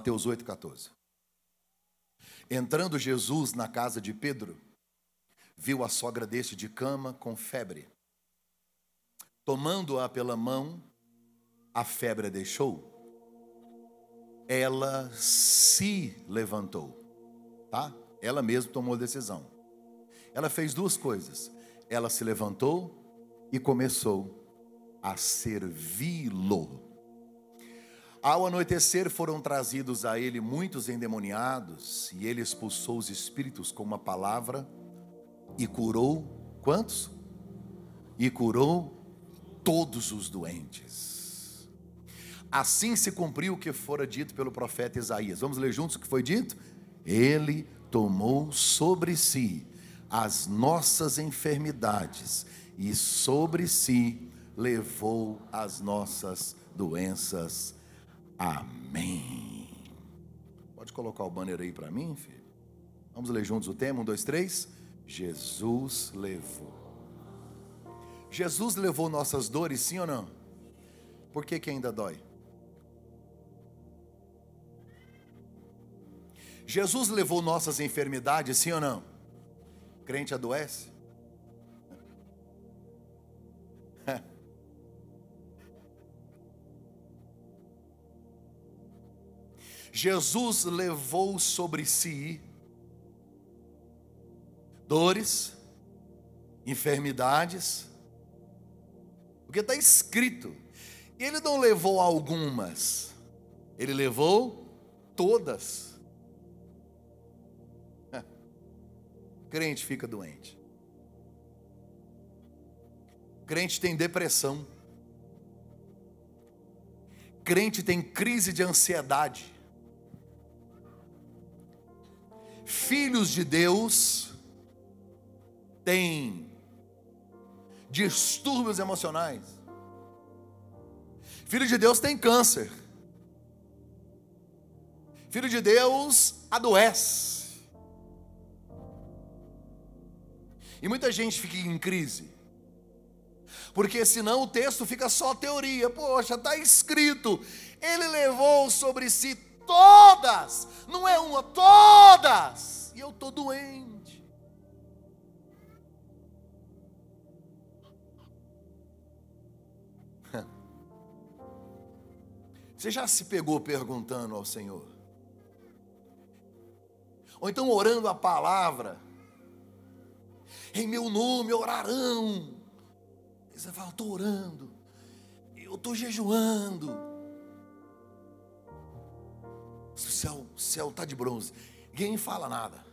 Mateus 8,14. Entrando Jesus na casa de Pedro, viu a sogra deste de cama com febre. Tomando-a pela mão, a febre a deixou. Ela se levantou, tá? Ela mesma tomou a decisão. Ela fez duas coisas. Ela se levantou e começou a servi-lo. Ao anoitecer foram trazidos a ele muitos endemoniados, e ele expulsou os espíritos com uma palavra e curou quantos? E curou todos os doentes. Assim se cumpriu o que fora dito pelo profeta Isaías. Vamos ler juntos o que foi dito? Ele tomou sobre si as nossas enfermidades e sobre si levou as nossas doenças. Amém. Pode colocar o banner aí para mim, filho? Vamos ler juntos o tema? Um, dois, três. Jesus levou. Jesus levou nossas dores, sim ou não? Por que, que ainda dói? Jesus levou nossas enfermidades, sim ou não? Crente adoece? Jesus levou sobre si dores, enfermidades, porque está escrito. Ele não levou algumas, ele levou todas. Crente fica doente. Crente tem depressão. Crente tem crise de ansiedade. Filhos de Deus têm distúrbios emocionais. Filho de Deus tem câncer. Filho de Deus adoece. E muita gente fica em crise. Porque senão o texto fica só teoria. Poxa, está escrito. Ele levou sobre si todas, não é uma, todas. E eu estou doente. Você já se pegou perguntando ao Senhor? Ou então orando a palavra, em meu nome orarão. Você fala, estou orando, eu estou jejuando o céu céu está de bronze. Ninguém fala nada.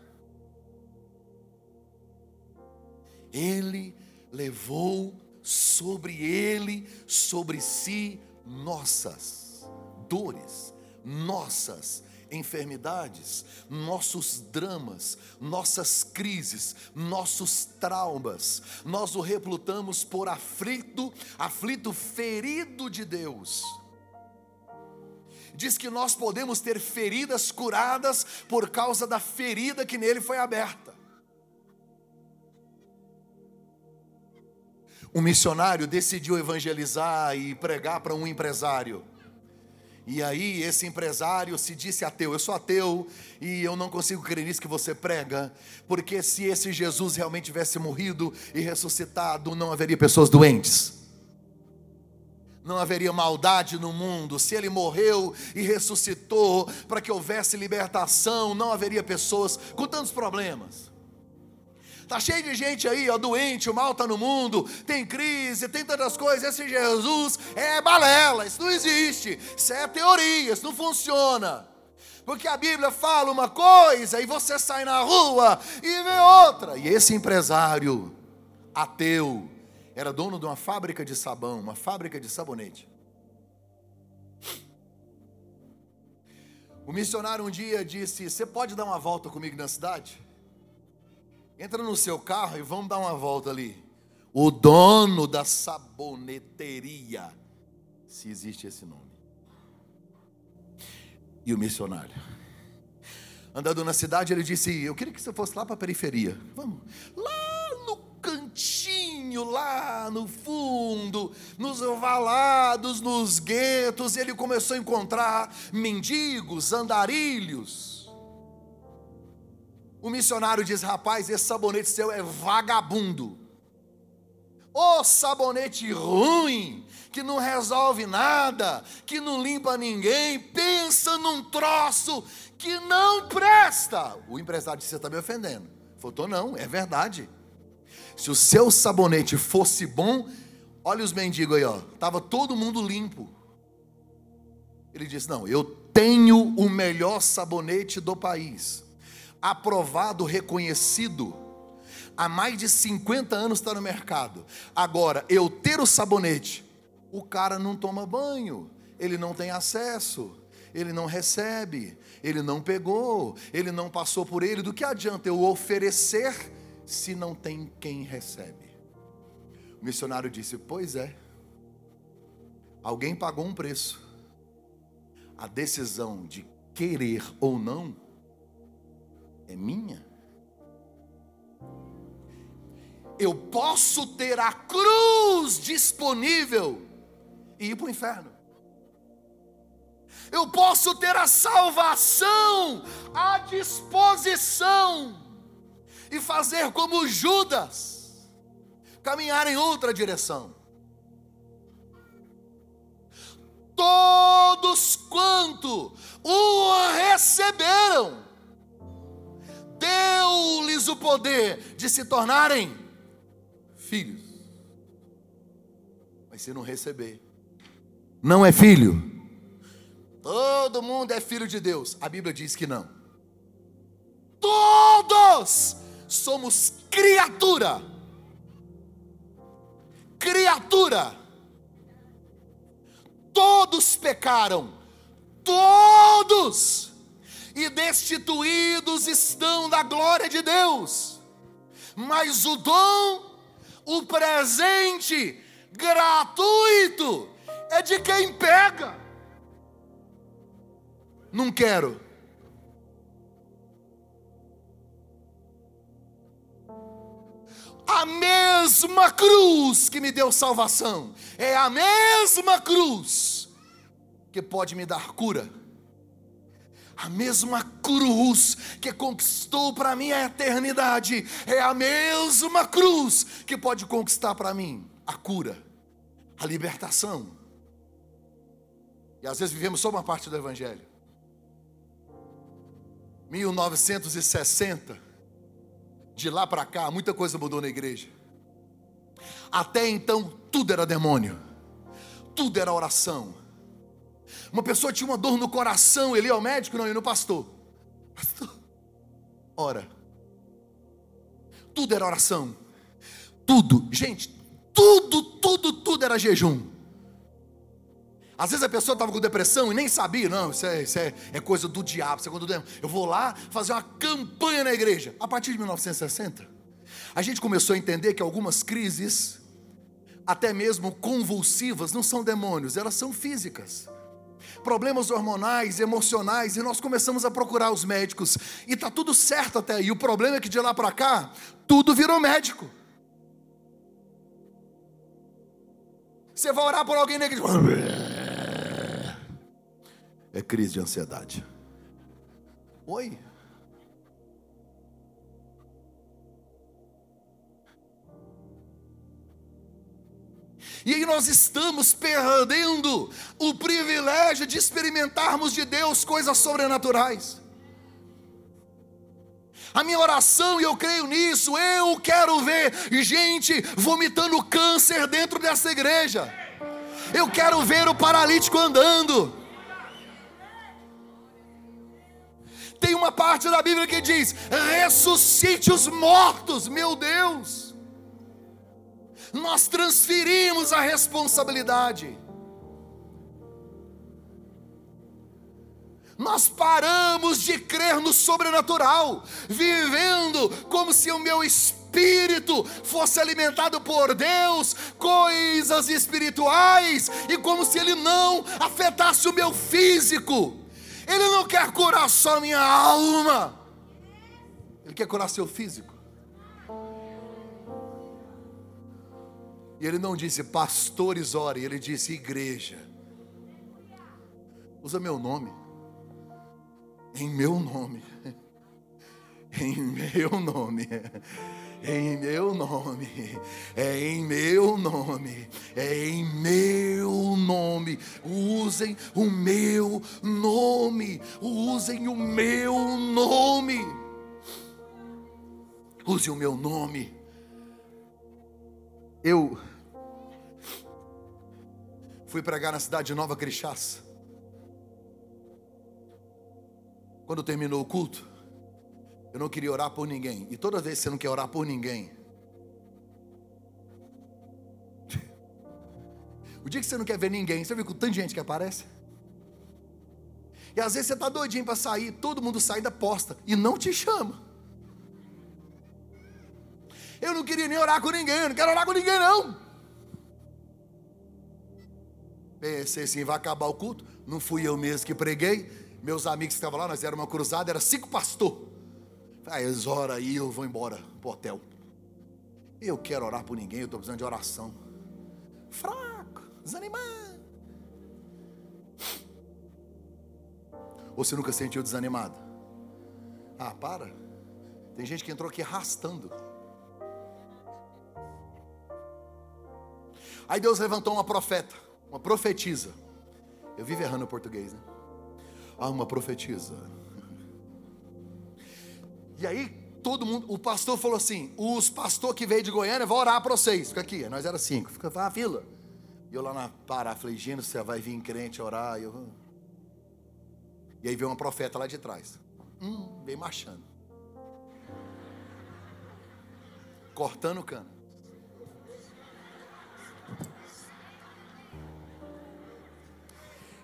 Ele levou sobre ele, sobre si, nossas dores, nossas enfermidades, nossos dramas, nossas crises, nossos traumas. Nós o replutamos por aflito, aflito ferido de Deus diz que nós podemos ter feridas curadas por causa da ferida que nele foi aberta. Um missionário decidiu evangelizar e pregar para um empresário. E aí esse empresário se disse ateu. Eu sou ateu e eu não consigo crer nisso que você prega, porque se esse Jesus realmente tivesse morrido e ressuscitado, não haveria pessoas doentes não haveria maldade no mundo. Se ele morreu e ressuscitou para que houvesse libertação, não haveria pessoas com tantos problemas. Está cheio de gente aí, ó, doente, o mal está no mundo, tem crise, tem tantas coisas. Esse Jesus é balela, isso não existe, isso é teoria, isso não funciona. Porque a Bíblia fala uma coisa e você sai na rua e vê outra. E esse empresário ateu, era dono de uma fábrica de sabão, uma fábrica de sabonete. O missionário um dia disse: Você pode dar uma volta comigo na cidade? Entra no seu carro e vamos dar uma volta ali. O dono da saboneteria, se existe esse nome. E o missionário. Andando na cidade, ele disse: Eu queria que você fosse lá para a periferia. Vamos. Lá cantinho lá no fundo, nos valados, nos guetos, ele começou a encontrar mendigos, andarilhos. O missionário diz: Rapaz, esse sabonete seu é vagabundo. Ô sabonete ruim, que não resolve nada, que não limpa ninguém, pensa num troço que não presta. O empresário disse: Você está me ofendendo. Falou: Não, é verdade. Se o seu sabonete fosse bom, olha os mendigos aí, ó, tava todo mundo limpo. Ele disse: Não, eu tenho o melhor sabonete do país, aprovado, reconhecido. Há mais de 50 anos está no mercado. Agora, eu ter o sabonete, o cara não toma banho, ele não tem acesso, ele não recebe, ele não pegou, ele não passou por ele. Do que adianta eu oferecer se não tem quem recebe? O missionário disse: Pois é, alguém pagou um preço. A decisão de querer ou não é minha eu posso ter a cruz disponível e ir para o inferno. Eu posso ter a salvação à disposição e fazer como Judas, caminhar em outra direção. Todos quanto o receberam, deu-lhes o poder de se tornarem filhos. Mas se não receber, não é filho. Todo mundo é filho de Deus. A Bíblia diz que não. Todos somos criatura. Criatura. Todos pecaram. Todos. E destituídos estão da glória de Deus. Mas o dom o presente gratuito é de quem pega. Não quero. A mesma cruz que me deu salvação é a mesma cruz que pode me dar cura a mesma cruz que conquistou para mim a eternidade, é a mesma cruz que pode conquistar para mim a cura, a libertação. E às vezes vivemos só uma parte do Evangelho. 1960, de lá para cá, muita coisa mudou na igreja. Até então, tudo era demônio, tudo era oração uma pessoa tinha uma dor no coração, ele ia ao médico, não, ia no pastor. Pastor, ora. Tudo era oração. Tudo, gente, tudo, tudo, tudo era jejum. Às vezes a pessoa estava com depressão e nem sabia, não, isso é, isso é, é coisa do diabo, isso é coisa do demônio. Eu vou lá fazer uma campanha na igreja. A partir de 1960, a gente começou a entender que algumas crises, até mesmo convulsivas, não são demônios, elas são físicas problemas hormonais, emocionais, e nós começamos a procurar os médicos, e está tudo certo até aí. O problema é que de lá para cá, tudo virou médico. Você vai orar por alguém negro. É crise de ansiedade. Oi? E aí nós estamos perdendo o privilégio de experimentarmos de Deus coisas sobrenaturais. A minha oração, e eu creio nisso, eu quero ver gente vomitando câncer dentro dessa igreja. Eu quero ver o paralítico andando. Tem uma parte da Bíblia que diz: ressuscite os mortos, meu Deus nós transferimos a responsabilidade. Nós paramos de crer no sobrenatural, vivendo como se o meu espírito fosse alimentado por Deus, coisas espirituais, e como se ele não afetasse o meu físico. Ele não quer curar só minha alma, ele quer curar seu físico. E ele não disse pastores ore, ele disse igreja. Usa meu nome. Em meu nome. Em meu nome em meu nome, é em meu nome, é em meu nome. Usem o meu nome, usem o meu nome. Use o meu nome. Eu fui pregar na cidade de Nova Crixás. Quando terminou o culto, eu não queria orar por ninguém. E toda vez que você não quer orar por ninguém, o dia que você não quer ver ninguém, você viu que tanta gente que aparece? E às vezes você está doidinho para sair, todo mundo sai da posta e não te chama. Eu não queria nem orar com ninguém, eu não quero orar com ninguém não. Pensei assim, vai acabar o culto. Não fui eu mesmo que preguei. Meus amigos que estavam lá, nós éramos uma cruzada, era cinco pastores. Ah, eles oram aí, eu vou embora pro hotel. Eu quero orar por ninguém, eu estou precisando de oração. Fraco, desanimado. Ou você nunca se sentiu desanimado? Ah, para. Tem gente que entrou aqui arrastando. Aí Deus levantou uma profeta, uma profetisa. Eu vivo errando o português, né? Ah, uma profetisa e aí, todo mundo, o pastor falou assim: os pastor que veio de Goiânia vão orar para vocês. Fica aqui, nós era cinco, fica na fila. E eu lá na Pará, falei, Gino, você vai vir crente orar. E, eu... e aí veio uma profeta lá de trás. Hum, veio marchando. Cortando o cano.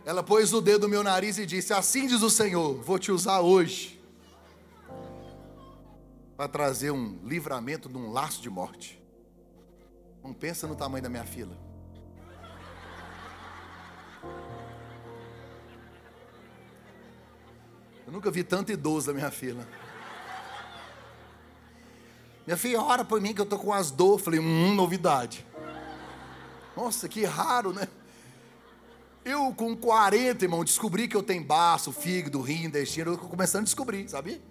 Ela pôs o dedo no meu nariz e disse: Assim diz o Senhor, vou te usar hoje para trazer um livramento de um laço de morte. Não pensa no tamanho da minha fila. Eu nunca vi tanto idoso na minha fila. Minha filha ora por mim que eu tô com as dor. Falei, hum, novidade. Nossa, que raro, né? Eu com 40, irmão, descobri que eu tenho baço, fígado, rim, intestino. Eu tô começando a descobrir, sabe?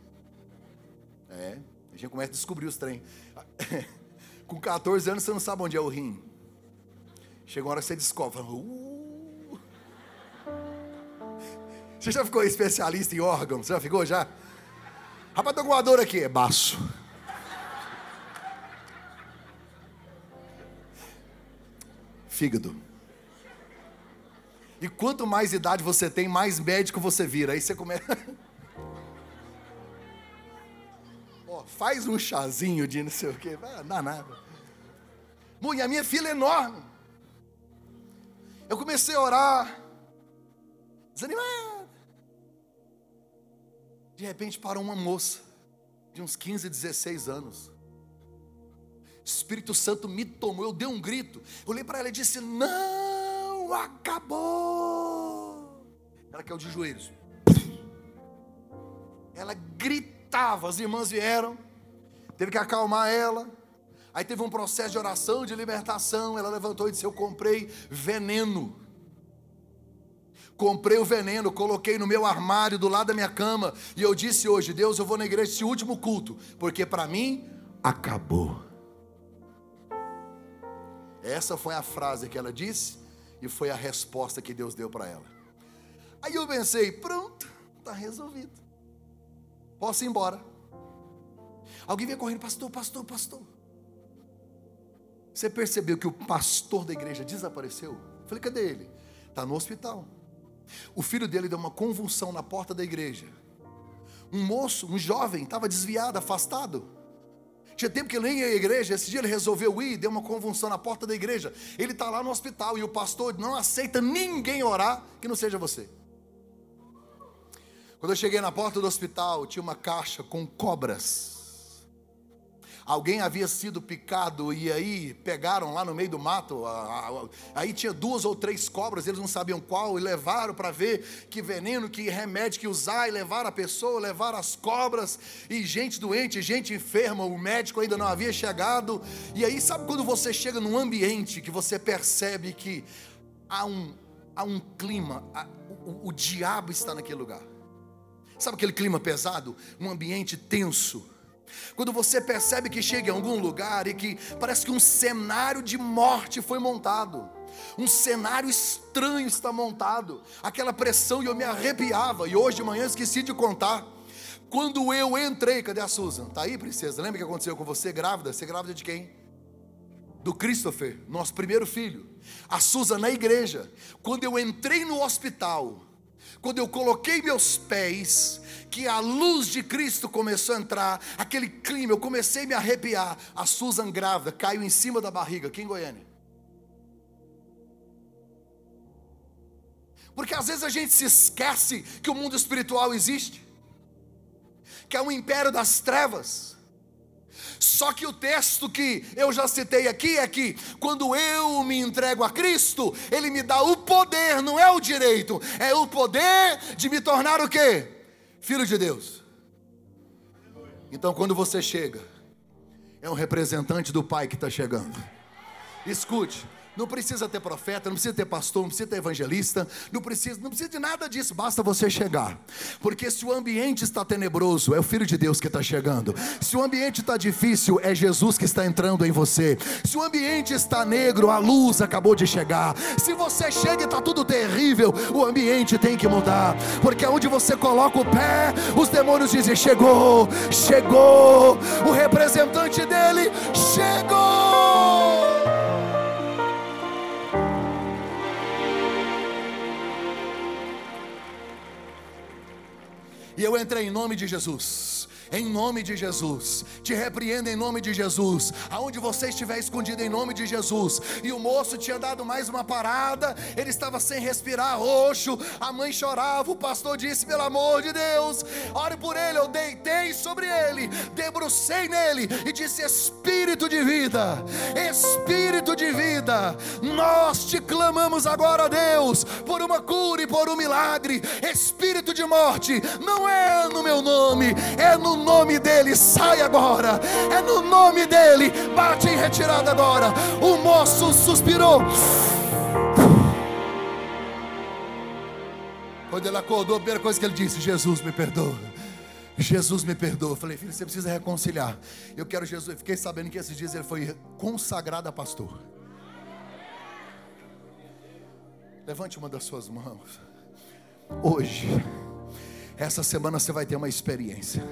É. A gente começa a descobrir os trem. Com 14 anos você não sabe onde é o rim. Chega uma hora que você descobre. Uh. Você já ficou especialista em órgãos? Você já ficou já? Rapaz, tô com uma dor aqui. É baço. Fígado. E quanto mais idade você tem, mais médico você vira. Aí você começa. faz um chazinho de não sei o quê. Não dá nada. E a minha fila é enorme. Eu comecei a orar, desanimado. De repente parou uma moça, de uns 15, 16 anos. Espírito Santo me tomou, eu dei um grito. Eu olhei para ela e disse: Não, acabou. Ela caiu de joelhos. Ela gritava, as irmãs vieram teve que acalmar ela. Aí teve um processo de oração, de libertação. Ela levantou e disse: Eu comprei veneno. Comprei o veneno, coloquei no meu armário do lado da minha cama. E eu disse hoje: Deus, eu vou na igreja esse último culto, porque para mim acabou. Essa foi a frase que ela disse e foi a resposta que Deus deu para ela. Aí eu pensei: pronto, está resolvido. Posso ir embora. Alguém vem correndo, pastor, pastor, pastor. Você percebeu que o pastor da igreja desapareceu? Eu falei, cadê ele? Está no hospital. O filho dele deu uma convulsão na porta da igreja. Um moço, um jovem, estava desviado, afastado. Tinha tempo que ele nem ia à igreja. Esse dia ele resolveu ir, deu uma convulsão na porta da igreja. Ele está lá no hospital e o pastor não aceita ninguém orar que não seja você. Quando eu cheguei na porta do hospital, tinha uma caixa com cobras alguém havia sido picado e aí pegaram lá no meio do mato, aí tinha duas ou três cobras, eles não sabiam qual, e levaram para ver que veneno, que remédio que usar, e levaram a pessoa, levaram as cobras, e gente doente, gente enferma, o médico ainda não havia chegado, e aí sabe quando você chega num ambiente que você percebe que há um, há um clima, o, o diabo está naquele lugar. Sabe aquele clima pesado? Um ambiente tenso. Quando você percebe que chega em algum lugar e que parece que um cenário de morte foi montado, um cenário estranho está montado, aquela pressão e eu me arrepiava, e hoje de manhã esqueci de contar. Quando eu entrei, cadê a Susan? Tá aí, princesa? Lembra o que aconteceu com você grávida? Você grávida de quem? Do Christopher, nosso primeiro filho. A Susan na igreja. Quando eu entrei no hospital, quando eu coloquei meus pés, que a luz de Cristo começou a entrar, aquele clima, eu comecei a me arrepiar. A Susan grávida caiu em cima da barriga, aqui em Goiânia. Porque às vezes a gente se esquece que o mundo espiritual existe, que é um império das trevas só que o texto que eu já citei aqui é que quando eu me entrego a Cristo, Ele me dá o poder, não é o direito, é o poder de me tornar o quê? Filho de Deus. Então quando você chega, é um representante do Pai que está chegando. Escute. Não precisa ter profeta, não precisa ter pastor, não precisa ter evangelista, não precisa, não precisa de nada disso, basta você chegar. Porque se o ambiente está tenebroso, é o Filho de Deus que está chegando. Se o ambiente está difícil, é Jesus que está entrando em você. Se o ambiente está negro, a luz acabou de chegar. Se você chega e está tudo terrível, o ambiente tem que mudar. Porque onde você coloca o pé, os demônios dizem: chegou, chegou, o representante dele chegou. E eu entrei em nome de Jesus em nome de Jesus. Te repreendo em nome de Jesus. Aonde você estiver escondido em nome de Jesus. E o moço tinha dado mais uma parada, ele estava sem respirar, roxo. A mãe chorava, o pastor disse: pelo amor de Deus, ore por ele. Eu deitei sobre ele, debrucei nele e disse: Espírito de vida, Espírito de vida, nós te clamamos agora, Deus, por uma cura e por um milagre. Espírito de morte, não é no meu nome, é no nome dele, sai agora. É no nome dele, bate em retirada agora. O moço suspirou. Quando ele acordou, a primeira coisa que ele disse: Jesus me perdoa. Jesus me perdoa. Eu falei, filho, você precisa reconciliar. Eu quero Jesus. Eu fiquei sabendo que esses dias ele foi consagrado a pastor. Levante uma das suas mãos. Hoje essa semana você vai ter uma experiência.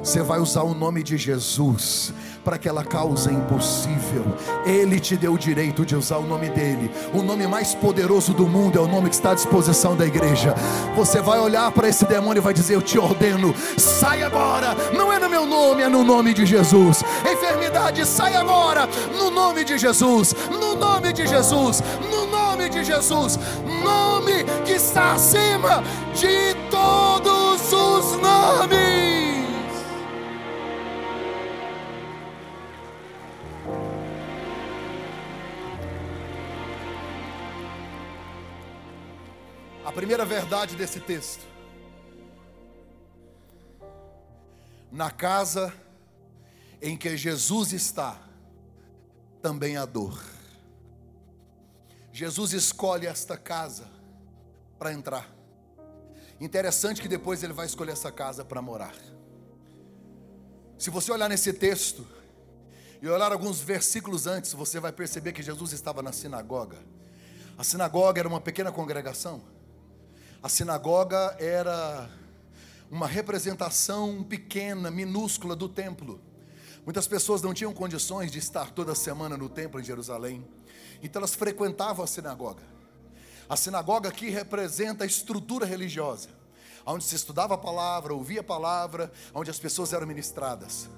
Você vai usar o nome de Jesus para aquela causa impossível. Ele te deu o direito de usar o nome dele. O nome mais poderoso do mundo é o nome que está à disposição da igreja. Você vai olhar para esse demônio e vai dizer: Eu te ordeno, sai agora. Não é no meu nome, é no nome de Jesus. Enfermidade, sai agora. No nome de Jesus. No nome de Jesus. No nome de Jesus. Nome que está acima de todos os nomes. Primeira verdade desse texto. Na casa em que Jesus está, também há dor. Jesus escolhe esta casa para entrar. Interessante que depois ele vai escolher essa casa para morar. Se você olhar nesse texto e olhar alguns versículos antes, você vai perceber que Jesus estava na sinagoga. A sinagoga era uma pequena congregação. A sinagoga era uma representação pequena, minúscula do templo. Muitas pessoas não tinham condições de estar toda semana no templo em Jerusalém, então elas frequentavam a sinagoga. A sinagoga aqui representa a estrutura religiosa, onde se estudava a palavra, ouvia a palavra, onde as pessoas eram ministradas.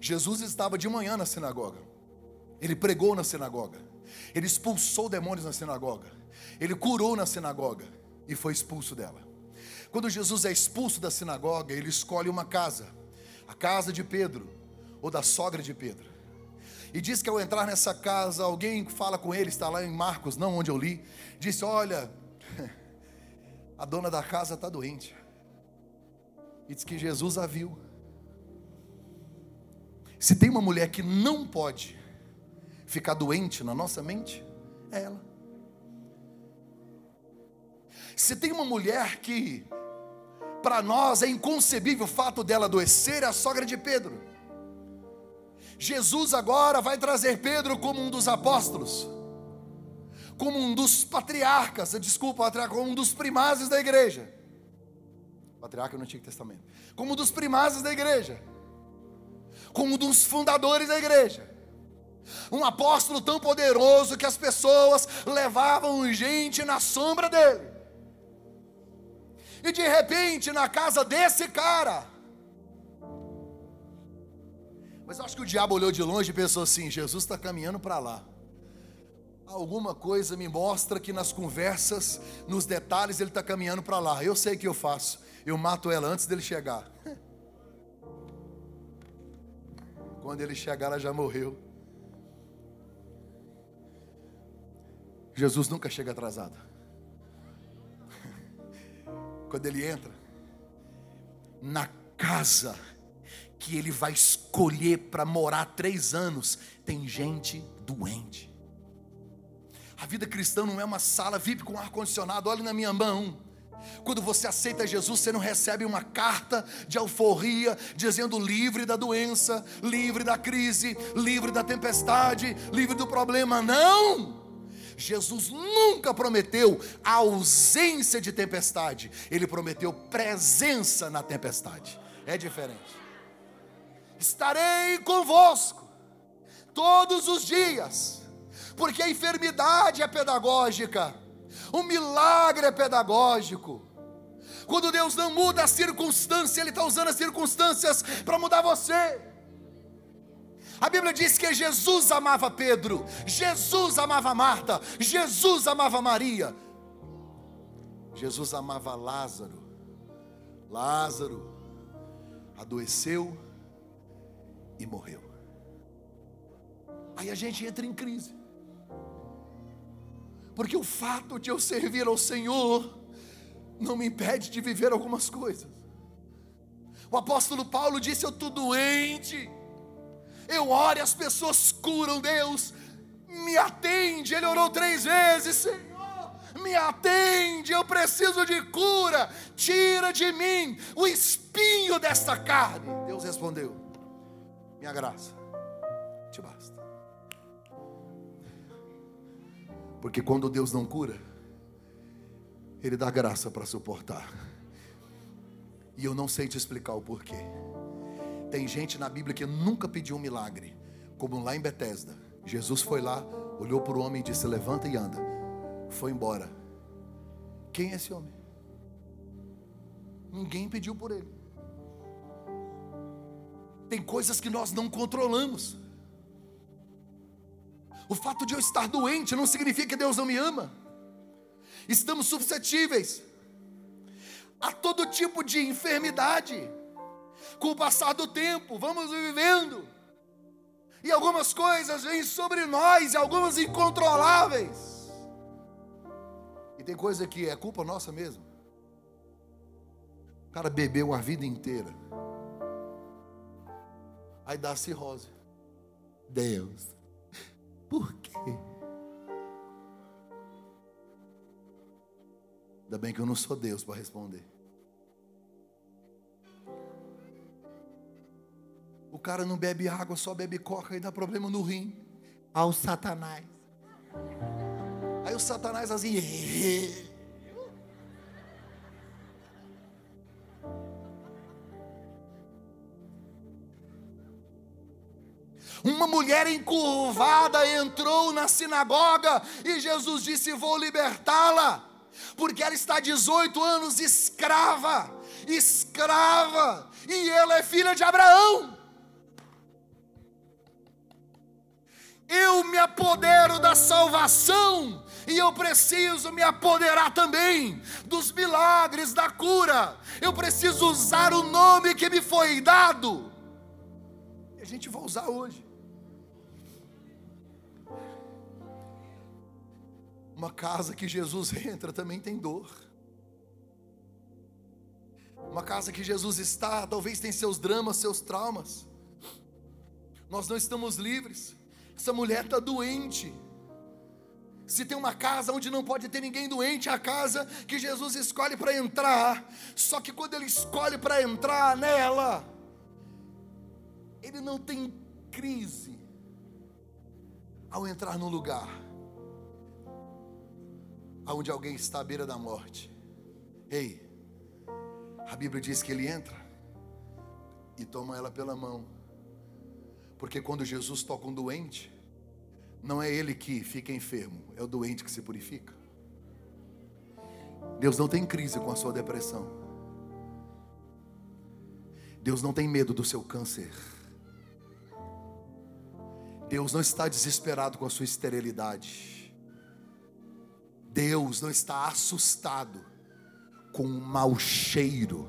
Jesus estava de manhã na sinagoga, ele pregou na sinagoga, ele expulsou demônios na sinagoga, ele curou na sinagoga e foi expulso dela. Quando Jesus é expulso da sinagoga, ele escolhe uma casa, a casa de Pedro, ou da sogra de Pedro. E diz que ao entrar nessa casa, alguém fala com ele, está lá em Marcos, não onde eu li, disse: Olha, a dona da casa está doente. E diz que Jesus a viu. Se tem uma mulher que não pode ficar doente na nossa mente, é ela. Se tem uma mulher que, para nós, é inconcebível o fato dela adoecer, é a sogra de Pedro. Jesus agora vai trazer Pedro como um dos apóstolos, como um dos patriarcas, desculpa, como um dos primazes da igreja. Patriarca no Antigo Testamento. Como um dos primazes da igreja. Como um dos fundadores da igreja. Um apóstolo tão poderoso que as pessoas levavam gente na sombra dele. E de repente, na casa desse cara, mas acho que o diabo olhou de longe e pensou assim: Jesus está caminhando para lá. Alguma coisa me mostra que nas conversas, nos detalhes, ele está caminhando para lá. Eu sei o que eu faço. Eu mato ela antes dele chegar. Quando ele chegar, ela já morreu. Jesus nunca chega atrasado. Quando ele entra na casa que ele vai escolher para morar três anos, tem gente doente. A vida cristã não é uma sala VIP com ar-condicionado, olhe na minha mão. Quando você aceita Jesus, você não recebe uma carta de alforria dizendo livre da doença, livre da crise, livre da tempestade, livre do problema. Não! Jesus nunca prometeu a ausência de tempestade, ele prometeu presença na tempestade. É diferente estarei convosco todos os dias, porque a enfermidade é pedagógica, o milagre é pedagógico. Quando Deus não muda a circunstância, Ele está usando as circunstâncias para mudar você. A Bíblia diz que Jesus amava Pedro, Jesus amava Marta, Jesus amava Maria, Jesus amava Lázaro. Lázaro adoeceu, e morreu. Aí a gente entra em crise. Porque o fato de eu servir ao Senhor não me impede de viver algumas coisas. O apóstolo Paulo disse: Eu estou doente. Eu oro e as pessoas curam. Deus me atende. Ele orou três vezes: Senhor, me atende. Eu preciso de cura. Tira de mim o espinho desta carne. Deus respondeu: minha graça te basta. Porque quando Deus não cura, Ele dá graça para suportar. E eu não sei te explicar o porquê. Tem gente na Bíblia que nunca pediu um milagre, como lá em Betesda. Jesus foi lá, olhou para o homem e disse: Levanta e anda. Foi embora. Quem é esse homem? Ninguém pediu por ele. Tem coisas que nós não controlamos. O fato de eu estar doente não significa que Deus não me ama. Estamos suscetíveis a todo tipo de enfermidade. Com o passar do tempo, vamos vivendo. E algumas coisas vêm sobre nós, e algumas incontroláveis. E tem coisa que é culpa nossa mesmo. O cara bebeu a vida inteira Aí dá cirrose. Deus, por quê? Ainda bem que eu não sou Deus para responder. O cara não bebe água, só bebe coca e dá problema no rim. Ao Satanás. Aí o Satanás assim. Uma mulher encurvada entrou na sinagoga e Jesus disse: Vou libertá-la, porque ela está 18 anos escrava, escrava, e ela é filha de Abraão. Eu me apodero da salvação e eu preciso me apoderar também dos milagres da cura. Eu preciso usar o nome que me foi dado gente vai usar hoje. Uma casa que Jesus entra também tem dor. Uma casa que Jesus está, talvez tem seus dramas, seus traumas. Nós não estamos livres. Essa mulher está doente. Se tem uma casa onde não pode ter ninguém doente, é a casa que Jesus escolhe para entrar. Só que quando ele escolhe para entrar nela, ele não tem crise ao entrar num lugar onde alguém está à beira da morte. Ei, a Bíblia diz que ele entra e toma ela pela mão. Porque quando Jesus toca um doente, não é ele que fica enfermo, é o doente que se purifica. Deus não tem crise com a sua depressão. Deus não tem medo do seu câncer. Deus não está desesperado com a sua esterilidade. Deus não está assustado com o mau cheiro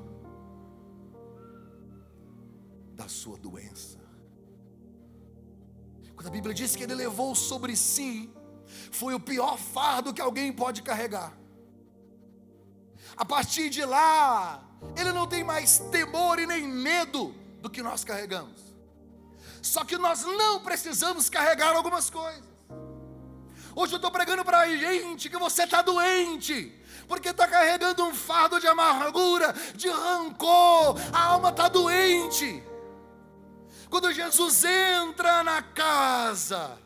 da sua doença. A Bíblia diz que ele levou sobre si, foi o pior fardo que alguém pode carregar. A partir de lá, ele não tem mais temor e nem medo do que nós carregamos. Só que nós não precisamos carregar algumas coisas. Hoje eu estou pregando para a gente que você está doente, porque está carregando um fardo de amargura, de rancor, a alma está doente. Quando Jesus entra na casa,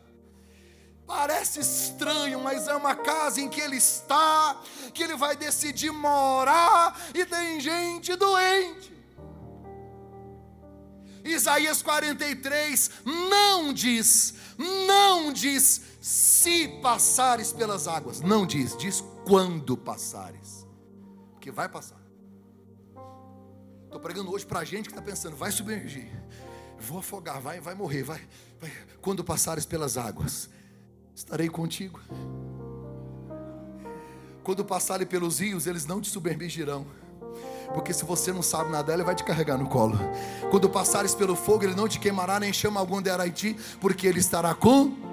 Parece estranho, mas é uma casa em que ele está, que ele vai decidir morar, e tem gente doente. Isaías 43 não diz, não diz se passares pelas águas, não diz, diz quando passares, porque vai passar. Estou pregando hoje para gente que está pensando, vai submergir, vou afogar, vai, vai morrer, vai, vai. Quando passares pelas águas, estarei contigo. Quando passarem pelos rios, eles não te submergirão porque se você não sabe nadar, ele vai te carregar no colo. Quando passares pelo fogo, ele não te queimará, nem chama algum de Araiti, porque ele estará com.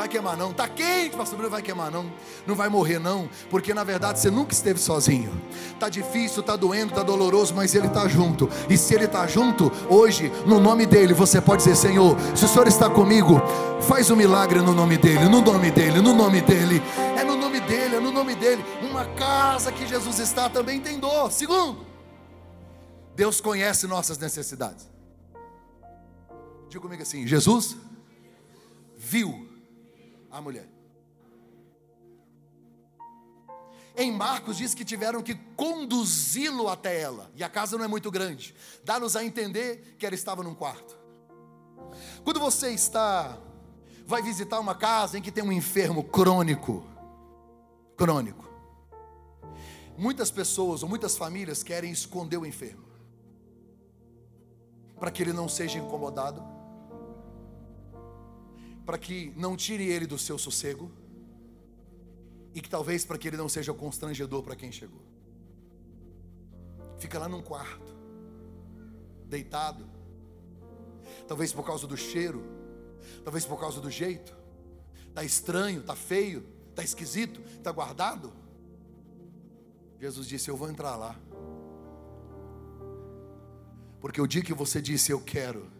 Vai queimar não, tá quente, pastor Bruno, vai queimar não, não vai morrer não, porque na verdade você nunca esteve sozinho. Tá difícil, tá doendo, tá doloroso, mas ele tá junto. E se ele tá junto, hoje, no nome dele, você pode dizer: Senhor, se o Senhor está comigo, faz um milagre no nome dele, no nome dele, no nome dele. É no nome dele, é no nome dele. Uma casa que Jesus está também tem dor. Segundo, Deus conhece nossas necessidades. Diga comigo assim: Jesus viu a mulher. Em Marcos diz que tiveram que conduzi-lo até ela, e a casa não é muito grande, dá-nos a entender que ela estava num quarto. Quando você está, vai visitar uma casa em que tem um enfermo crônico, crônico, muitas pessoas ou muitas famílias querem esconder o enfermo, para que ele não seja incomodado, para que não tire ele do seu sossego e que talvez para que ele não seja constrangedor para quem chegou. Fica lá num quarto, deitado, talvez por causa do cheiro, talvez por causa do jeito, tá estranho, tá feio, tá esquisito, tá guardado. Jesus disse: Eu vou entrar lá. Porque o dia que você disse eu quero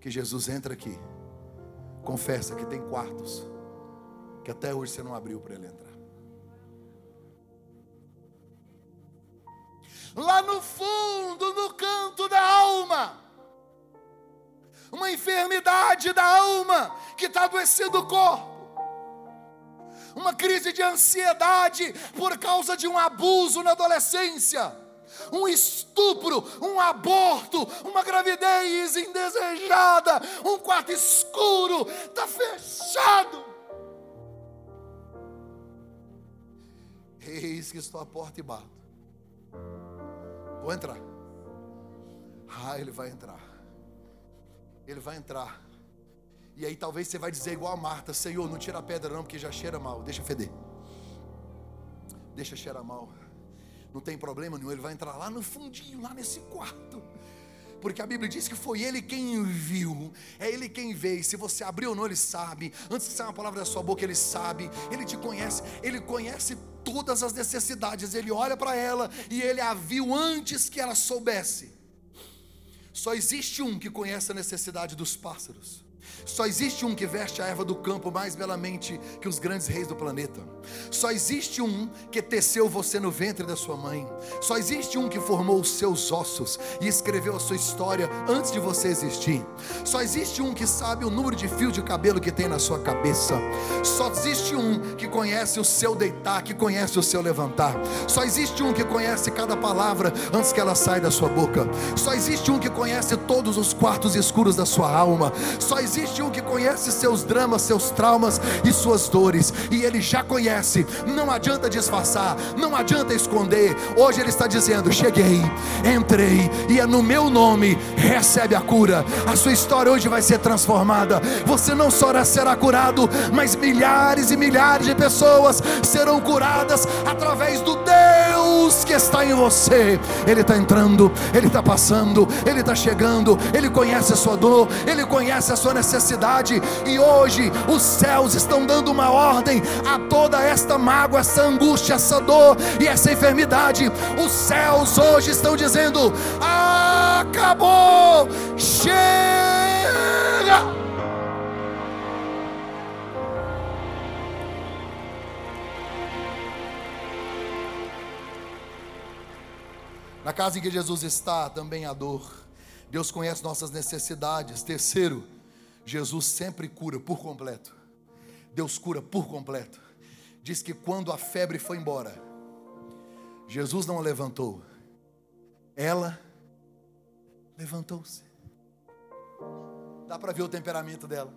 que Jesus entre aqui, confessa que tem quartos que até hoje você não abriu para ele entrar. Lá no fundo, no canto da alma, uma enfermidade da alma que está adoecendo o corpo, uma crise de ansiedade por causa de um abuso na adolescência um estupro, um aborto, uma gravidez indesejada, um quarto escuro, está fechado. Eis que estou à porta e bato. Vou entrar. Ah, ele vai entrar. Ele vai entrar. E aí talvez você vai dizer igual a Marta: Senhor, não tira a pedra não, porque já cheira mal. Deixa feder. Deixa cheirar mal não tem problema nenhum, ele vai entrar lá no fundinho, lá nesse quarto. Porque a Bíblia diz que foi Ele quem viu, é Ele quem veio. Se você abriu ou não, Ele sabe. Antes que saia uma palavra da sua boca, Ele sabe. Ele te conhece, Ele conhece todas as necessidades. Ele olha para ela e Ele a viu antes que ela soubesse. Só existe um que conhece a necessidade dos pássaros. Só existe um que veste a erva do campo mais belamente que os grandes reis do planeta. Só existe um que teceu você no ventre da sua mãe. Só existe um que formou os seus ossos e escreveu a sua história antes de você existir. Só existe um que sabe o número de fio de cabelo que tem na sua cabeça. Só existe um que conhece o seu deitar, que conhece o seu levantar. Só existe um que conhece cada palavra antes que ela saia da sua boca. Só existe um que conhece todos os quartos escuros da sua alma. Só existe um que conhece seus dramas, seus traumas e suas dores, e ele já conhece. Não adianta disfarçar, não adianta esconder. Hoje ele está dizendo: Cheguei, entrei, e é no meu nome, recebe a cura. A sua história hoje vai ser transformada. Você não só será curado, mas milhares e milhares de pessoas serão curadas através do Deus que está em você. Ele está entrando, ele está passando, ele está chegando, ele conhece a sua dor, ele conhece a sua necessidade e hoje os céus estão dando uma ordem a toda esta mágoa, essa angústia, essa dor e essa enfermidade. Os céus hoje estão dizendo: acabou, chega. Na casa em que Jesus está, também a dor. Deus conhece nossas necessidades. Terceiro, Jesus sempre cura por completo. Deus cura por completo. Diz que quando a febre foi embora, Jesus não a levantou, ela levantou-se. Dá para ver o temperamento dela.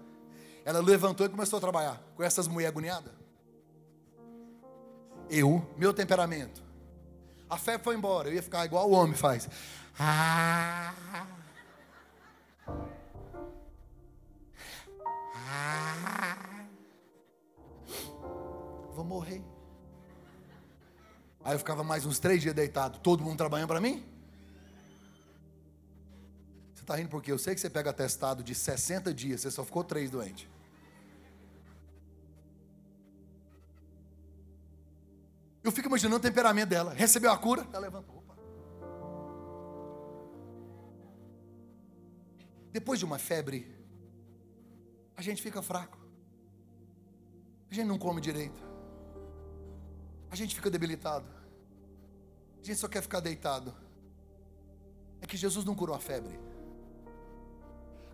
Ela levantou e começou a trabalhar com essas mulheres agoniadas. Eu, meu temperamento. A febre foi embora, eu ia ficar igual o homem faz. Ah. Vou morrer. Aí eu ficava mais uns três dias deitado, todo mundo trabalhando para mim. Você está rindo porque eu sei que você pega atestado de 60 dias, você só ficou três doente. Eu fico imaginando o temperamento dela. Recebeu a cura, ela levantou. Opa. Depois de uma febre, a gente fica fraco. A gente não come direito. A gente fica debilitado. A gente só quer ficar deitado. É que Jesus não curou a febre.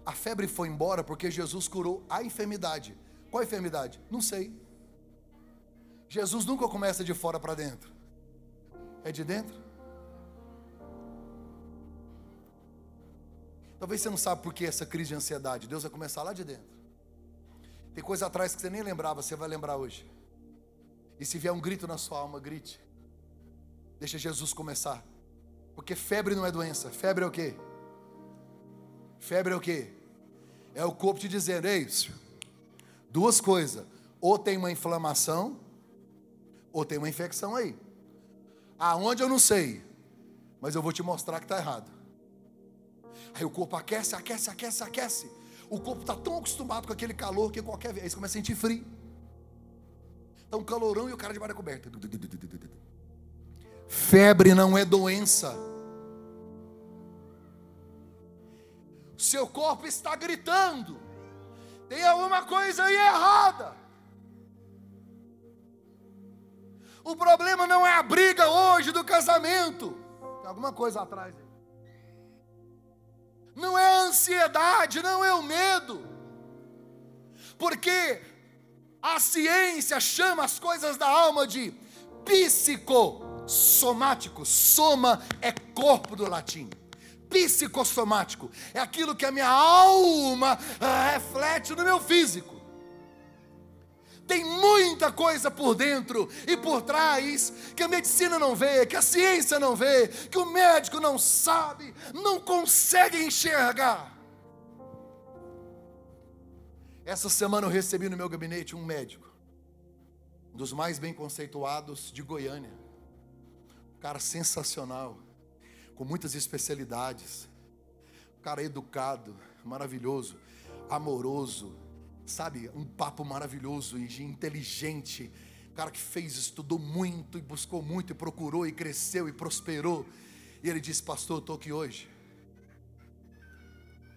A febre foi embora porque Jesus curou a enfermidade. Qual enfermidade? Não sei. Jesus nunca começa de fora para dentro. É de dentro? Talvez você não sabe por que essa crise de ansiedade. Deus vai começar lá de dentro. Tem coisa atrás que você nem lembrava, você vai lembrar hoje. E se vier um grito na sua alma, grite. Deixa Jesus começar. Porque febre não é doença. Febre é o quê? Febre é o quê? É o corpo te dizendo, ei, duas coisas. Ou tem uma inflamação, ou tem uma infecção aí. Aonde eu não sei, mas eu vou te mostrar que está errado. Aí o corpo aquece, aquece, aquece, aquece. O corpo está tão acostumado com aquele calor que qualquer vez começa a sentir frio. Um calorão e o cara de da coberta. Febre não é doença. Seu corpo está gritando. Tem alguma coisa aí errada. O problema não é a briga hoje do casamento. Tem alguma coisa atrás não é a ansiedade, não é o medo, porque a ciência chama as coisas da alma de psicossomático, soma é corpo do latim. Psicossomático é aquilo que a minha alma reflete no meu físico. Tem muita coisa por dentro e por trás que a medicina não vê, que a ciência não vê, que o médico não sabe, não consegue enxergar. Essa semana eu recebi no meu gabinete um médico, um dos mais bem conceituados de Goiânia. Um cara sensacional, com muitas especialidades. cara educado, maravilhoso, amoroso, sabe? Um papo maravilhoso e inteligente. Cara que fez, estudou muito e buscou muito e procurou e cresceu e prosperou. E ele disse: Pastor, eu estou aqui hoje.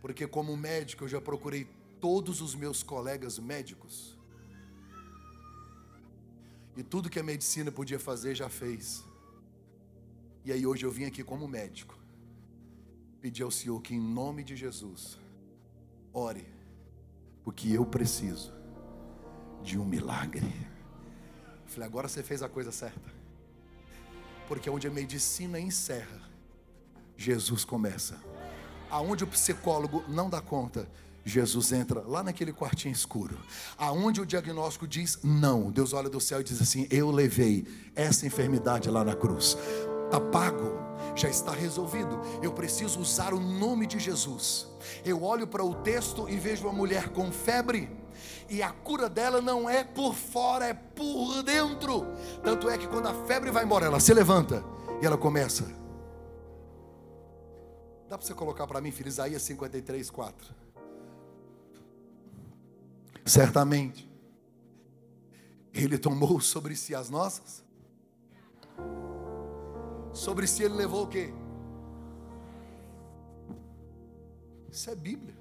Porque, como médico, eu já procurei todos os meus colegas médicos. E tudo que a medicina podia fazer, já fez. E aí, hoje eu vim aqui como médico. Pedir ao Senhor que, em nome de Jesus, ore porque eu preciso de um milagre. Falei, agora você fez a coisa certa. Porque onde a medicina encerra, Jesus começa. Aonde o psicólogo não dá conta, Jesus entra lá naquele quartinho escuro. Aonde o diagnóstico diz não, Deus olha do céu e diz assim: Eu levei essa enfermidade lá na cruz. Está pago, já está resolvido. Eu preciso usar o nome de Jesus. Eu olho para o texto e vejo uma mulher com febre. E a cura dela não é por fora, é por dentro. Tanto é que quando a febre vai embora, ela se levanta e ela começa. Dá para você colocar para mim, filho, Isaías 53, 4. Certamente, Ele tomou sobre si as nossas Sobre si ele levou o quê? Isso é Bíblia.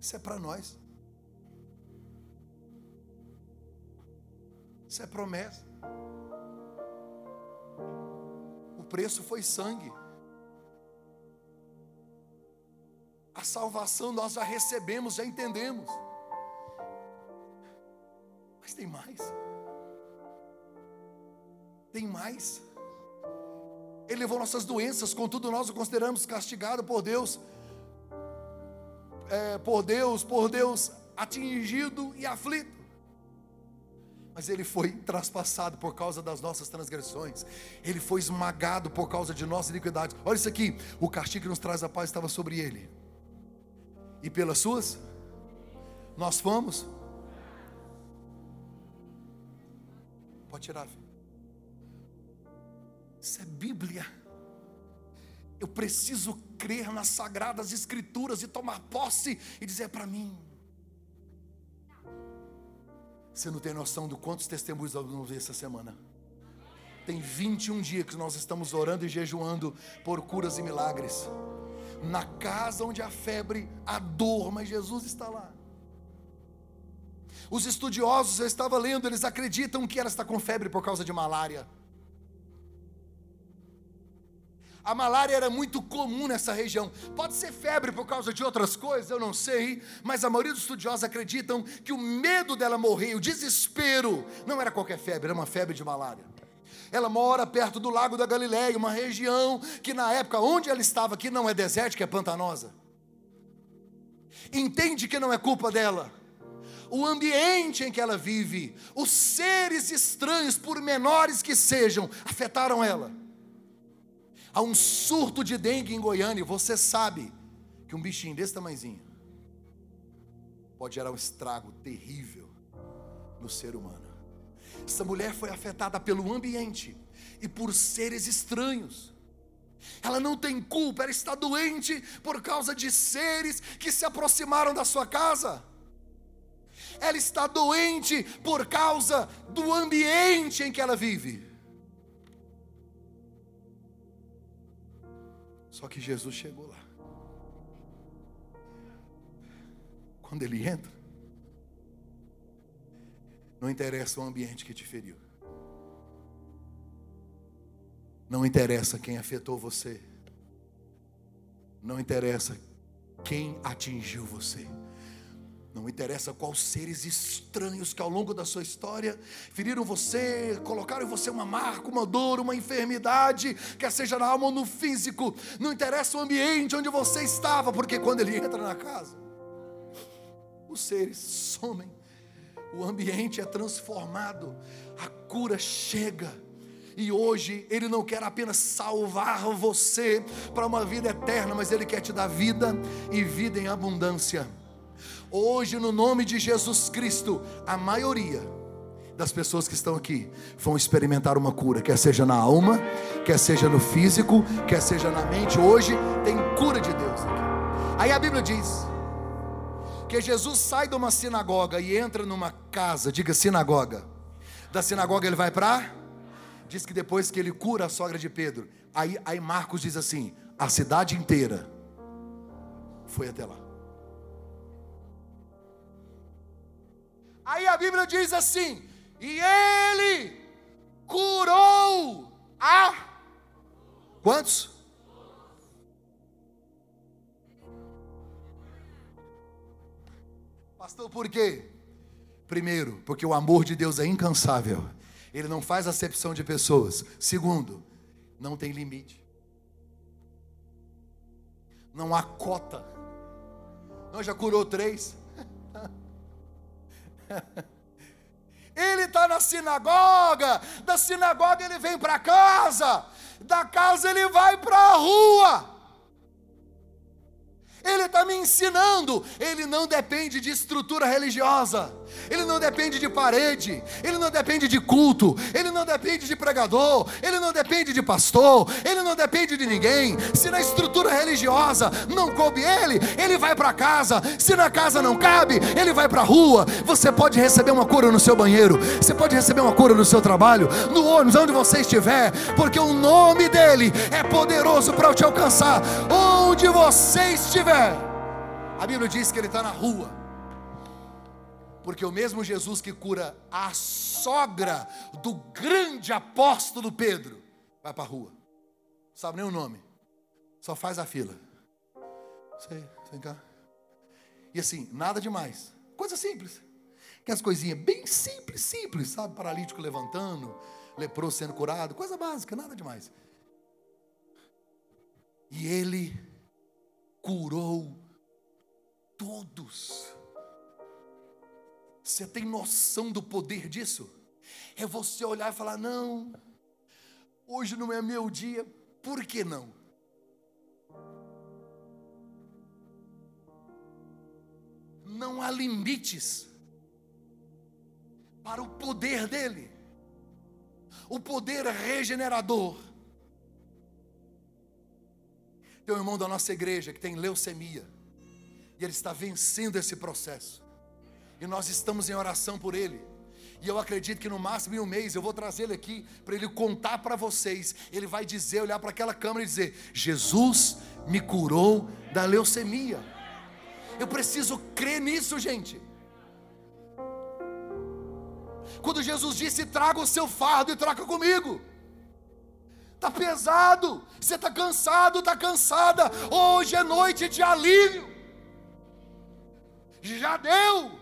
Isso é para nós. Isso é promessa. O preço foi sangue. A salvação nós já recebemos, já entendemos. Mas tem mais tem mais. Ele levou nossas doenças, contudo nós o consideramos castigado por Deus, é, por Deus, por Deus atingido e aflito. Mas ele foi traspassado por causa das nossas transgressões, ele foi esmagado por causa de nossas iniquidades. Olha isso aqui: o castigo que nos traz a paz estava sobre ele, e pelas suas, nós fomos. Pode tirar, filho. Isso é Bíblia. Eu preciso crer nas sagradas escrituras e tomar posse e dizer para mim. Você não tem noção do quantos testemunhos nós vamos ver essa semana. Tem 21 dias que nós estamos orando e jejuando por curas e milagres. Na casa onde a febre, a dor, mas Jesus está lá. Os estudiosos, eu estava lendo, eles acreditam que ela está com febre por causa de malária. A malária era muito comum nessa região. Pode ser febre por causa de outras coisas, eu não sei, mas a maioria dos estudiosos acreditam que o medo dela morrer, o desespero, não era qualquer febre, era uma febre de malária. Ela mora perto do Lago da Galileia, uma região que na época onde ela estava, que não é desértica, é pantanosa. Entende que não é culpa dela o ambiente em que ela vive, os seres estranhos, por menores que sejam, afetaram ela. Há um surto de dengue em Goiânia, você sabe que um bichinho desse tamanhozinho pode gerar um estrago terrível no ser humano. Essa mulher foi afetada pelo ambiente e por seres estranhos. Ela não tem culpa, ela está doente por causa de seres que se aproximaram da sua casa. Ela está doente por causa do ambiente em que ela vive. Só que Jesus chegou lá. Quando ele entra, não interessa o ambiente que te feriu. Não interessa quem afetou você. Não interessa quem atingiu você. Não interessa quais seres estranhos que ao longo da sua história feriram você, colocaram em você uma marca, uma dor, uma enfermidade, quer seja na alma ou no físico. Não interessa o ambiente onde você estava, porque quando ele entra na casa, os seres somem, o ambiente é transformado, a cura chega. E hoje Ele não quer apenas salvar você para uma vida eterna, mas Ele quer te dar vida e vida em abundância. Hoje, no nome de Jesus Cristo, a maioria das pessoas que estão aqui vão experimentar uma cura, quer seja na alma, quer seja no físico, quer seja na mente. Hoje tem cura de Deus aqui. Aí a Bíblia diz que Jesus sai de uma sinagoga e entra numa casa, diga sinagoga. Da sinagoga ele vai para diz que depois que ele cura a sogra de Pedro, aí, aí Marcos diz assim: a cidade inteira foi até lá. Aí a Bíblia diz assim: e ele curou a quantos? Pastor, por quê? Primeiro, porque o amor de Deus é incansável. Ele não faz acepção de pessoas. Segundo, não tem limite. Não há cota. Não já curou três? Ele está na sinagoga, da sinagoga ele vem para casa, da casa ele vai para a rua. Ele está me ensinando. Ele não depende de estrutura religiosa. Ele não depende de parede. Ele não depende de culto. Ele não depende de pregador. Ele não depende de pastor. Ele não depende de ninguém. Se na estrutura religiosa não coube ele, ele vai para casa. Se na casa não cabe, ele vai para a rua. Você pode receber uma cura no seu banheiro. Você pode receber uma cura no seu trabalho, no ônibus, onde você estiver, porque o nome dele é poderoso para te alcançar. Onde você estiver a Bíblia diz que ele está na rua. Porque o mesmo Jesus que cura a sogra do grande apóstolo Pedro, vai para a rua. Não sabe nem o nome. Só faz a fila. Sei, vem cá. E assim, nada demais. Coisa simples. Que as coisinhas bem simples, simples, sabe? Paralítico levantando, leproso sendo curado, coisa básica, nada demais. E ele curou todos. Você tem noção do poder disso? É você olhar e falar: não, hoje não é meu dia, por que não? Não há limites para o poder dele, o poder regenerador. Tem um irmão da nossa igreja que tem leucemia. E ele está vencendo esse processo. E nós estamos em oração por ele. E eu acredito que no máximo em um mês eu vou trazer ele aqui para ele contar para vocês. Ele vai dizer, olhar para aquela câmera e dizer: Jesus me curou da leucemia. Eu preciso crer nisso, gente. Quando Jesus disse: traga o seu fardo e traga comigo. Está pesado, você está cansado, está cansada. Hoje é noite de alívio. Já deu.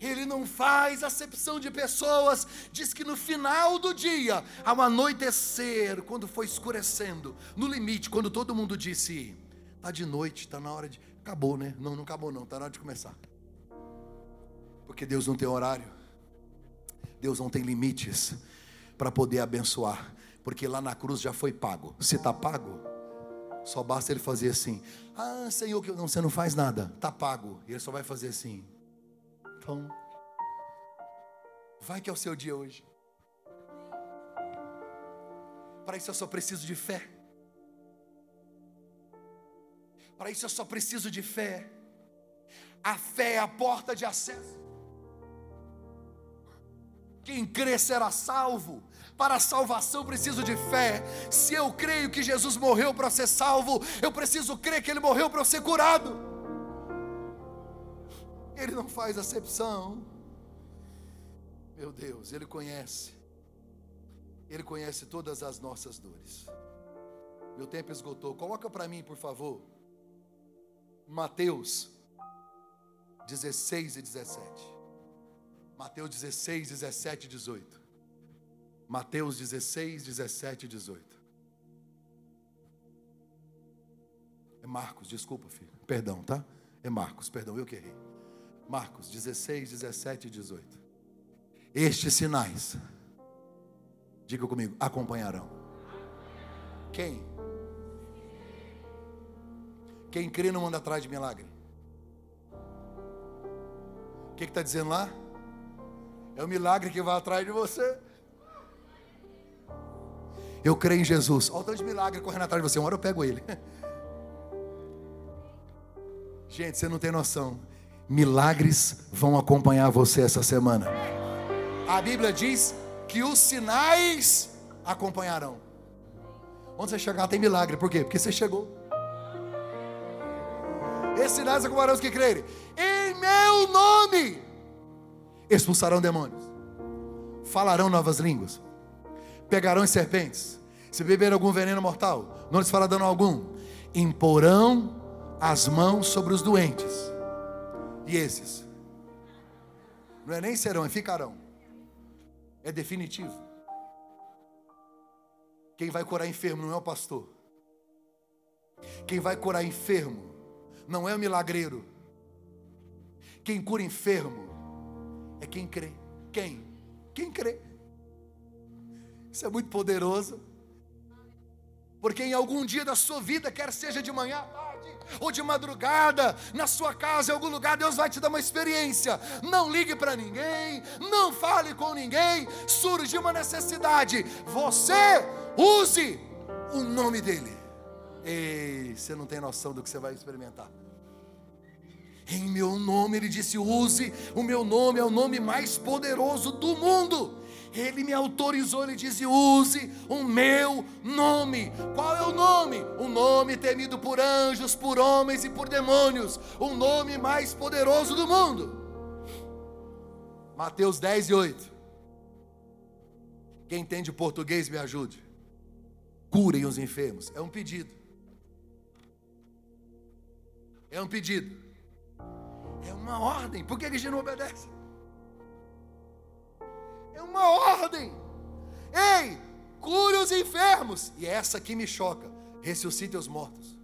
Ele não faz acepção de pessoas. Diz que no final do dia, ao anoitecer, quando foi escurecendo, no limite, quando todo mundo disse: está de noite, está na hora de. Acabou, né? Não, não acabou, não, está na hora de começar. Porque Deus não tem horário, Deus não tem limites para poder abençoar porque lá na cruz já foi pago. Se está pago, só basta ele fazer assim: Ah, Senhor, que não, você não faz nada, está pago. Ele só vai fazer assim. Então, vai que é o seu dia hoje. Para isso eu só preciso de fé. Para isso eu só preciso de fé. A fé é a porta de acesso. Quem crê será salvo. Para a salvação preciso de fé. Se eu creio que Jesus morreu para ser salvo, eu preciso crer que Ele morreu para eu ser curado. Ele não faz acepção. Meu Deus, Ele conhece. Ele conhece todas as nossas dores. Meu tempo esgotou. Coloca para mim, por favor. Mateus 16 e 17. Mateus 16, 17 e 18. Mateus 16, 17 e 18. É Marcos, desculpa, filho. Perdão, tá? É Marcos, perdão, eu que errei. Marcos 16, 17 e 18. Estes sinais, diga comigo, acompanharão. Quem? Quem crê não anda atrás de milagre. O que está dizendo lá? É o milagre que vai atrás de você. Eu creio em Jesus. Olha o tanto de milagre correndo atrás de você. Uma hora eu pego ele. Gente, você não tem noção. Milagres vão acompanhar você essa semana. A Bíblia diz que os sinais acompanharão. Onde você chegar tem milagre. Por quê? Porque você chegou. Esses sinais acompanharão os que crerem. Em meu nome expulsarão demônios. Falarão novas línguas. Pegarão serpentes. Se beber algum veneno mortal, não lhes fará dano algum. Imporão as mãos sobre os doentes. E esses? Não é nem serão, é ficarão. É definitivo. Quem vai curar enfermo não é o pastor. Quem vai curar enfermo não é o milagreiro. Quem cura enfermo é quem crê. Quem? Quem crê. Isso é muito poderoso. Porque em algum dia da sua vida, quer seja de manhã, ou de madrugada, na sua casa, em algum lugar, Deus vai te dar uma experiência. Não ligue para ninguém, não fale com ninguém. Surge uma necessidade, você use o nome dEle. Ei, você não tem noção do que você vai experimentar. Em meu nome, ele disse: use o meu nome, é o nome mais poderoso do mundo. Ele me autorizou, ele disse: use o meu nome. Qual é o nome? Um nome temido por anjos, por homens e por demônios. O nome mais poderoso do mundo. Mateus 10 e 8. Quem entende português, me ajude. Curem os enfermos. É um pedido. É um pedido. É uma ordem. Por que a gente não obedece? É uma ordem. Ei, cure os enfermos. E é essa aqui me choca. Ressuscite os mortos.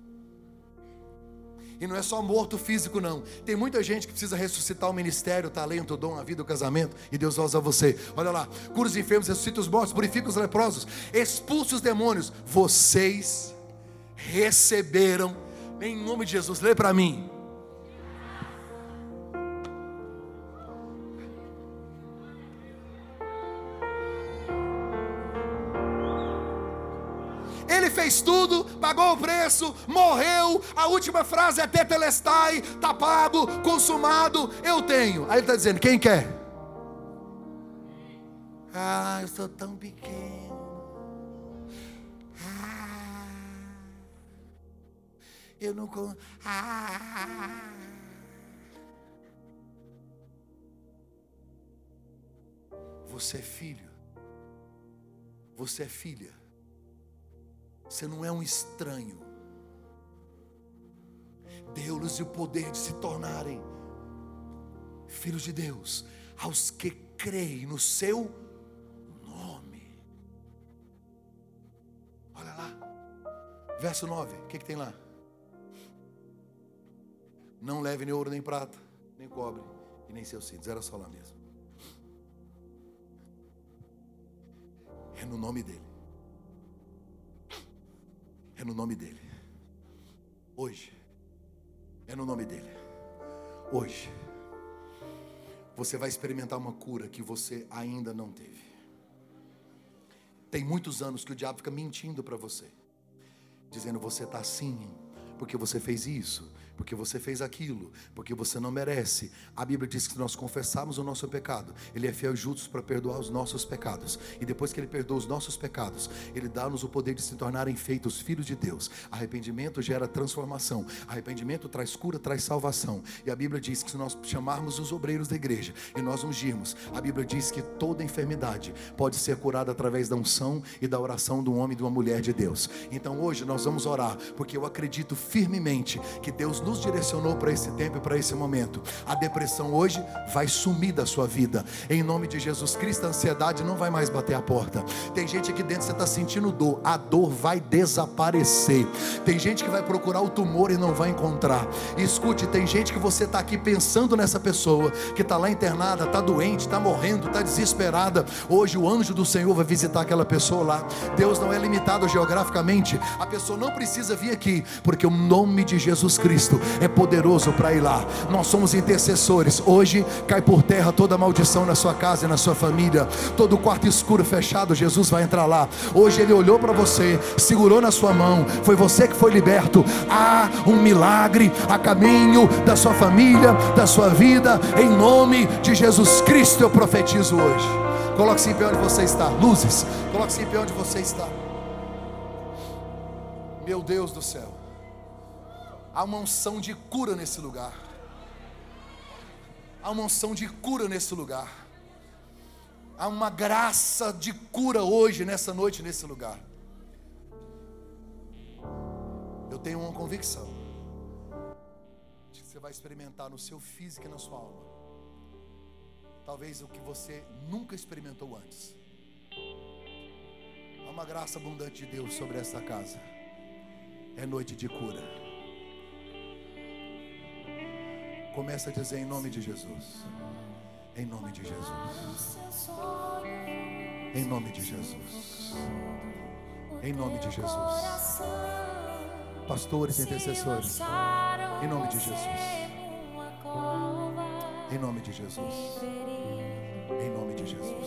E não é só morto físico, não. Tem muita gente que precisa ressuscitar o ministério, o talento, o dom, a vida, o casamento. E Deus usar você. Olha lá. Cura os enfermos, ressuscita os mortos, purifica os leprosos, expulsa os demônios. Vocês receberam, em nome de Jesus. Lê para mim. Pagou o preço, morreu. A última frase é tetelestai, está pago, consumado, eu tenho. Aí ele está dizendo: quem quer? Ah, eu sou tão pequeno. Ah, eu não. Ah. Você é filho. Você é filha. Você não é um estranho. Deu-lhes o poder de se tornarem filhos de Deus aos que creem no seu nome. Olha lá, verso 9: o que, que tem lá? Não leve nem ouro, nem prata, nem cobre e nem seus cintos. Era só lá mesmo. É no nome dele. É no nome dele. Hoje. É no nome dele. Hoje. Você vai experimentar uma cura que você ainda não teve. Tem muitos anos que o diabo fica mentindo para você, dizendo você está assim, porque você fez isso, porque você fez aquilo, porque você não merece. A Bíblia diz que se nós confessarmos o nosso pecado, Ele é fiel e justo para perdoar os nossos pecados. E depois que Ele perdoa os nossos pecados, Ele dá-nos o poder de se tornarem feitos filhos de Deus. Arrependimento gera transformação. Arrependimento traz cura, traz salvação. E a Bíblia diz que se nós chamarmos os obreiros da igreja e nós ungirmos, a Bíblia diz que toda enfermidade pode ser curada através da unção e da oração de um homem e de uma mulher de Deus. Então hoje nós vamos orar, porque eu acredito firmemente que Deus nos direcionou para esse tempo e para esse momento. A depressão hoje vai sumir da sua vida. Em nome de Jesus Cristo, a ansiedade não vai mais bater a porta. Tem gente aqui dentro que você está sentindo dor, a dor vai desaparecer. Tem gente que vai procurar o tumor e não vai encontrar. Escute, tem gente que você está aqui pensando nessa pessoa que está lá internada, está doente, está morrendo, está desesperada. Hoje o anjo do Senhor vai visitar aquela pessoa lá. Deus não é limitado geograficamente. A pessoa não precisa vir aqui, porque o nome de Jesus Cristo Cristo é poderoso para ir lá. Nós somos intercessores. Hoje cai por terra toda maldição na sua casa e na sua família. Todo quarto escuro fechado, Jesus vai entrar lá. Hoje ele olhou para você, segurou na sua mão. Foi você que foi liberto. Há um milagre a caminho da sua família, da sua vida. Em nome de Jesus Cristo eu profetizo hoje. Coloque-se em pé onde você está. Luzes, coloque-se em pé onde você está. Meu Deus do céu. Há uma unção de cura nesse lugar. Há uma unção de cura nesse lugar. Há uma graça de cura hoje, nessa noite, nesse lugar. Eu tenho uma convicção de que você vai experimentar no seu físico e na sua alma. Talvez o que você nunca experimentou antes. Há uma graça abundante de Deus sobre essa casa. É noite de cura. Começa a dizer em nome de Jesus. Em nome de Jesus. Em nome de Jesus. Em nome de Jesus. Pastores e intercessores. Em nome de Jesus. Em nome de Jesus. Em nome de Jesus.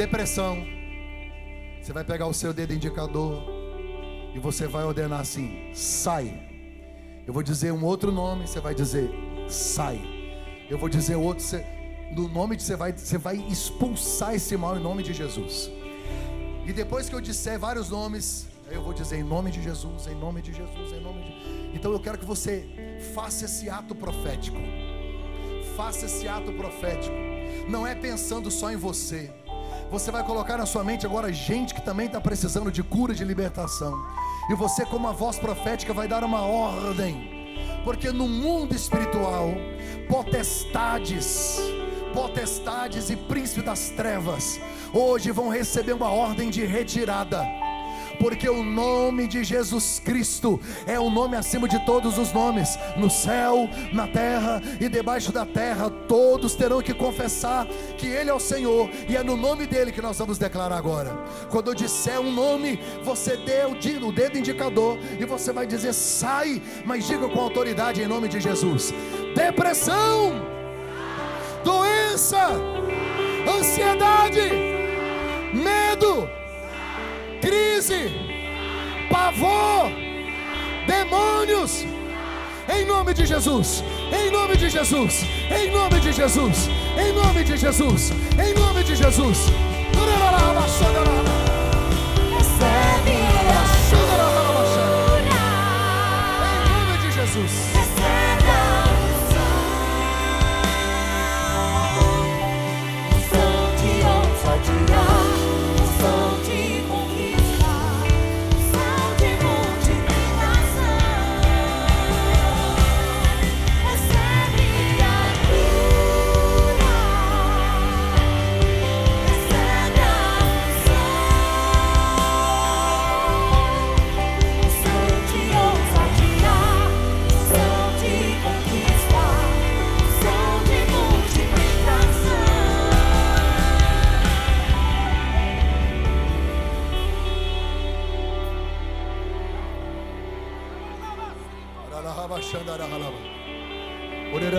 Depressão. Você vai pegar o seu dedo indicador e você vai ordenar assim: sai. Eu vou dizer um outro nome, você vai dizer sai. Eu vou dizer outro, você, no nome de você vai, você vai expulsar esse mal em nome de Jesus. E depois que eu disser vários nomes, eu vou dizer em nome de Jesus, em nome de Jesus, em nome de. Então eu quero que você faça esse ato profético. Faça esse ato profético não é pensando só em você. Você vai colocar na sua mente agora gente que também está precisando de cura, de libertação. E você, como a voz profética, vai dar uma ordem. Porque no mundo espiritual, potestades, potestades e príncipes das trevas, hoje vão receber uma ordem de retirada porque o nome de Jesus Cristo é o nome acima de todos os nomes, no céu, na terra e debaixo da terra, todos terão que confessar que Ele é o Senhor, e é no nome dele que nós vamos declarar agora. Quando eu disser um nome, você dê o dedo indicador e você vai dizer sai, mas diga com autoridade em nome de Jesus: depressão, doença, ansiedade, medo crise, pavor, demônios, em nome de Jesus, em nome de Jesus, em nome de Jesus, em nome de Jesus, em nome de Jesus. Recebe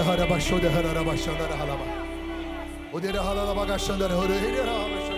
haraba şode haraba şandara halaba. O dere halala bagaşandara hore hele halaba